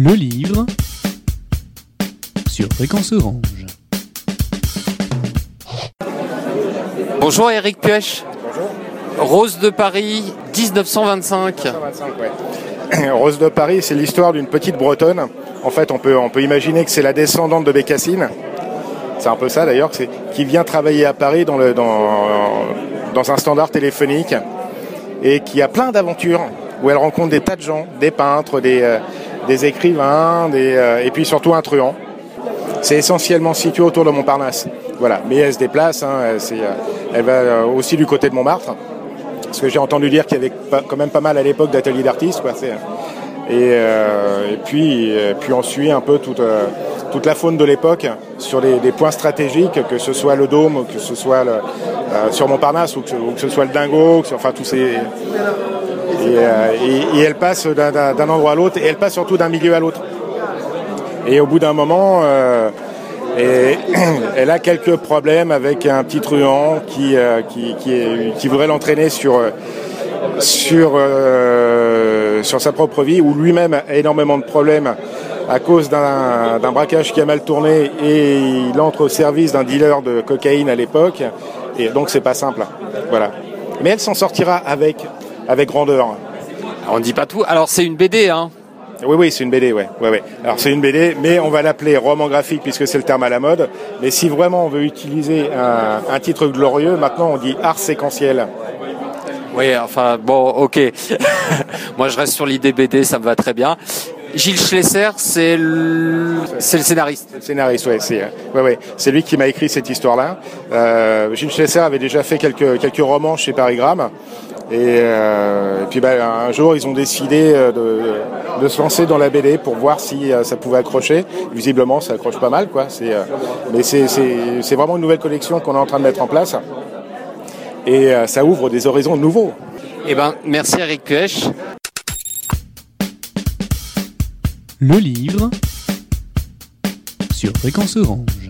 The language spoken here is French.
Le livre sur Fréquence Orange. Bonjour Eric Puech. Rose de Paris, 1925. Rose de Paris, c'est l'histoire d'une petite bretonne. En fait, on peut, on peut imaginer que c'est la descendante de Bécassine. C'est un peu ça d'ailleurs, c'est qui vient travailler à Paris dans, le, dans, dans un standard téléphonique et qui a plein d'aventures où elle rencontre des tas de gens, des peintres, des, euh, des écrivains, euh, et puis surtout un truand. C'est essentiellement situé autour de Montparnasse. Voilà, mais elle se déplace, hein, euh, elle va euh, aussi du côté de Montmartre. Parce que j'ai entendu dire qu'il y avait quand même pas mal à l'époque d'ateliers d'artistes. Et, puis, puis on suit un peu toute, toute la faune de l'époque sur des points stratégiques, que ce soit le Dôme, que ce soit le, euh, sur Montparnasse, ou que, ce- soit le Dingo, enfin tous ces... Et, euh, elle passe d'un- endroit à l'autre, et elle passe surtout d'un milieu à l'autre. Et au bout d'un moment, euh, elle a quelques problèmes avec un petit truand qui, qui, voudrait l'entraîner sur, sur, sur sa propre vie, où lui-même a énormément de problèmes à cause d'un braquage qui a mal tourné et il entre au service d'un dealer de cocaïne à l'époque. Et donc c'est pas simple. Voilà. Mais elle s'en sortira avec, avec grandeur. Alors, on ne dit pas tout. Alors c'est une BD, hein Oui, oui, c'est une BD, ouais. ouais, ouais. Alors c'est une BD, mais on va l'appeler roman graphique puisque c'est le terme à la mode. Mais si vraiment on veut utiliser un, un titre glorieux, maintenant on dit art séquentiel. Oui, enfin bon, ok. Moi je reste sur l'idée BD, ça me va très bien. Gilles Schlesser, c'est le, c'est le scénariste. Le scénariste, ouais, c'est ouais, ouais. c'est lui qui m'a écrit cette histoire-là. Euh, Gilles Schlesser avait déjà fait quelques quelques romans chez Parigramme. Et, euh, et puis bah, un jour, ils ont décidé euh, de, de se lancer dans la BD pour voir si ça pouvait accrocher. Visiblement, ça accroche pas mal, quoi. C'est, mais c'est, c'est, c'est vraiment une nouvelle collection qu'on est en train de mettre en place. Et ça ouvre des horizons nouveaux. Eh ben, merci Eric Puech. Le livre sur Fréquence Orange.